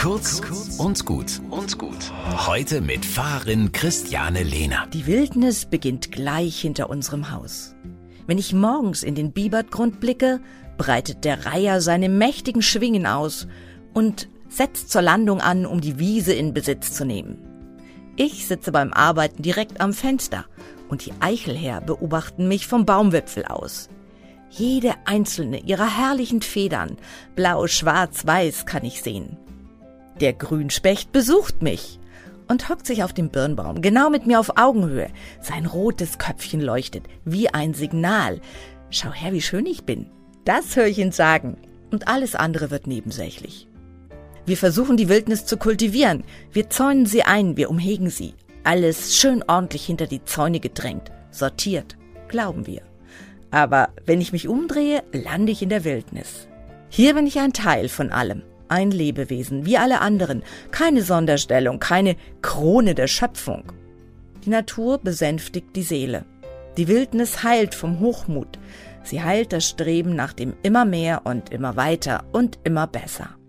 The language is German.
Kurz und gut und gut. Heute mit Fahrerin Christiane Lehner. Die Wildnis beginnt gleich hinter unserem Haus. Wenn ich morgens in den Biebertgrund blicke, breitet der Reiher seine mächtigen Schwingen aus und setzt zur Landung an, um die Wiese in Besitz zu nehmen. Ich sitze beim Arbeiten direkt am Fenster und die Eichelherr beobachten mich vom Baumwipfel aus. Jede einzelne ihrer herrlichen Federn, blau, schwarz, weiß, kann ich sehen. Der Grünspecht besucht mich und hockt sich auf dem Birnbaum, genau mit mir auf Augenhöhe. Sein rotes Köpfchen leuchtet, wie ein Signal. Schau her, wie schön ich bin. Das höre ich ihn sagen. Und alles andere wird nebensächlich. Wir versuchen die Wildnis zu kultivieren. Wir zäunen sie ein, wir umhegen sie. Alles schön ordentlich hinter die Zäune gedrängt, sortiert, glauben wir. Aber wenn ich mich umdrehe, lande ich in der Wildnis. Hier bin ich ein Teil von allem, ein Lebewesen, wie alle anderen, keine Sonderstellung, keine Krone der Schöpfung. Die Natur besänftigt die Seele. Die Wildnis heilt vom Hochmut. Sie heilt das Streben nach dem immer mehr und immer weiter und immer besser.